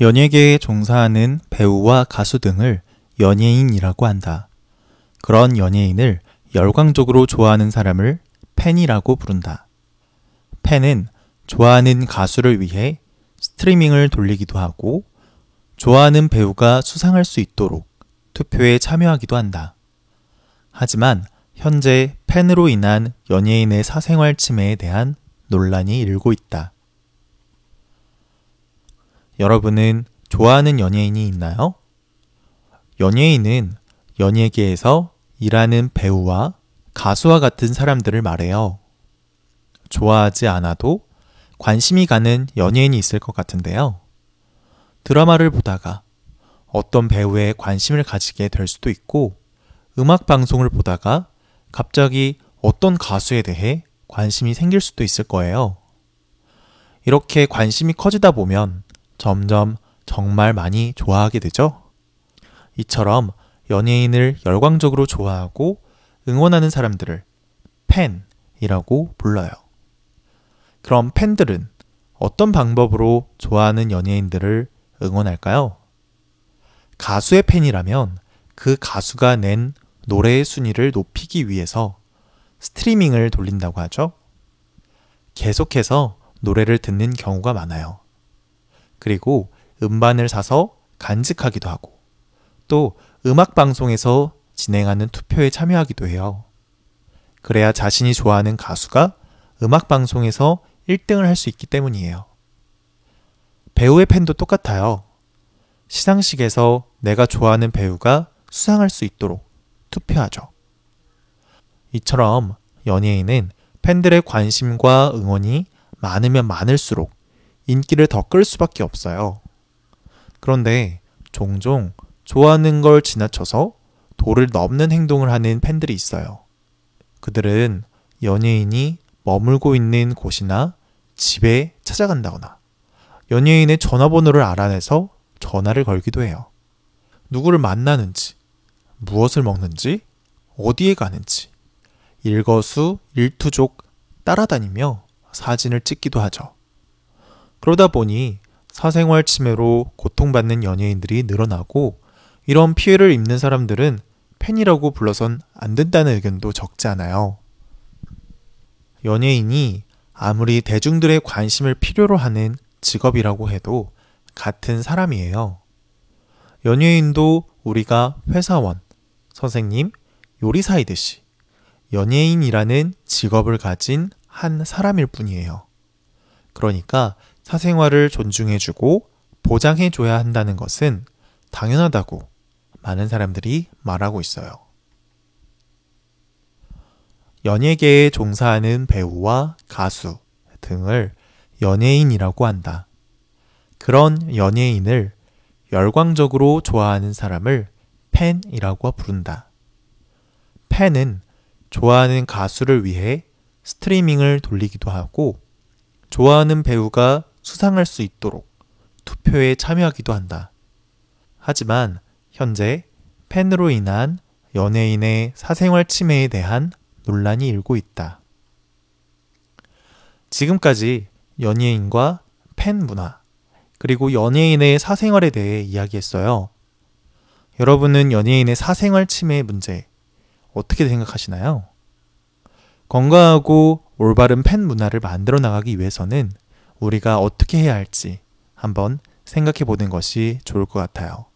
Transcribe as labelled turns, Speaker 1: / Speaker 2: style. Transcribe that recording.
Speaker 1: 연예계에 종사하는 배우와 가수 등을 연예인이라고 한다. 그런 연예인을 열광적으로 좋아하는 사람을 팬이라고 부른다. 팬은 좋아하는 가수를 위해 스트리밍을 돌리기도 하고 좋아하는 배우가 수상할 수 있도록 투표에 참여하기도 한다. 하지만 현재 팬으로 인한 연예인의 사생활 침해에 대한 논란이 일고 있다. 여러분은 좋아하는 연예인이 있나요? 연예인은 연예계에서 일하는 배우와 가수와 같은 사람들을 말해요. 좋아하지 않아도 관심이 가는 연예인이 있을 것 같은데요. 드라마를 보다가 어떤 배우에 관심을 가지게 될 수도 있고, 음악 방송을 보다가 갑자기 어떤 가수에 대해 관심이 생길 수도 있을 거예요. 이렇게 관심이 커지다 보면 점점 정말 많이 좋아하게 되죠? 이처럼 연예인을 열광적으로 좋아하고 응원하는 사람들을 팬이라고 불러요. 그럼 팬들은 어떤 방법으로 좋아하는 연예인들을 응원할까요? 가수의 팬이라면 그 가수가 낸 노래의 순위를 높이기 위해서 스트리밍을 돌린다고 하죠. 계속해서 노래를 듣는 경우가 많아요. 그리고 음반을 사서 간직하기도 하고 또 음악 방송에서 진행하는 투표에 참여하기도 해요. 그래야 자신이 좋아하는 가수가 음악 방송에서 1등을 할 수 있기 때문이에요. 배우의 팬도 똑같아요. 시상식에서 내가 좋아하는 배우가 수상할 수 있도록 투표하죠. 이처럼 연예인은 팬들의 관심과 응원이 많으면 많을수록 인기를 더 끌 수밖에 없어요. 그런데 종종 좋아하는 걸 지나쳐서 도를 넘는 행동을 하는 팬들이 있어요. 그들은 연예인이 머물고 있는 곳이나 집에 찾아간다거나 연예인의 전화번호를 알아내서 전화를 걸기도 해요. 누구를 만나는지, 무엇을 먹는지, 어디에 가는지, 일거수, 일투족 따라다니며 사진을 찍기도 하죠. 그러다 보니 사생활 침해로 고통받는 연예인들이 늘어나고 이런 피해를 입는 사람들은 팬이라고 불러선 안 된다는 의견도 적지 않아요. 연예인이 아무리 대중들의 관심을 필요로 하는 직업이라고 해도 같은 사람이에요. 연예인도 우리가 회사원, 선생님, 요리사이듯이 연예인이라는 직업을 가진 한 사람일 뿐이에요. 그러니까 사생활을 존중해주고 보장해줘야 한다는 것은 당연하다고 많은 사람들이 말하고 있어요. 연예계에 종사하는 배우와 가수 등을 연예인이라고 한다. 그런 연예인을 열광적으로 좋아하는 사람을 팬이라고 부른다. 팬은 좋아하는 가수를 위해 스트리밍을 돌리기도 하고 좋아하는 배우가 수상할 수 있도록 투표에 참여하기도 한다. 하지만 현재 팬으로 인한 연예인의 사생활 침해에 대한 논란이 일고 있다. 지금까지 연예인과 팬 문화, 그리고 연예인의 사생활에 대해 이야기했어요. 여러분은 연예인의 사생활 침해 문제 어떻게 생각하시나요? 건강하고 올바른 팬 문화를 만들어 나가기 위해서는 우리가 어떻게 해야 할지 한번 생각해 보는 것이 좋을 것 같아요.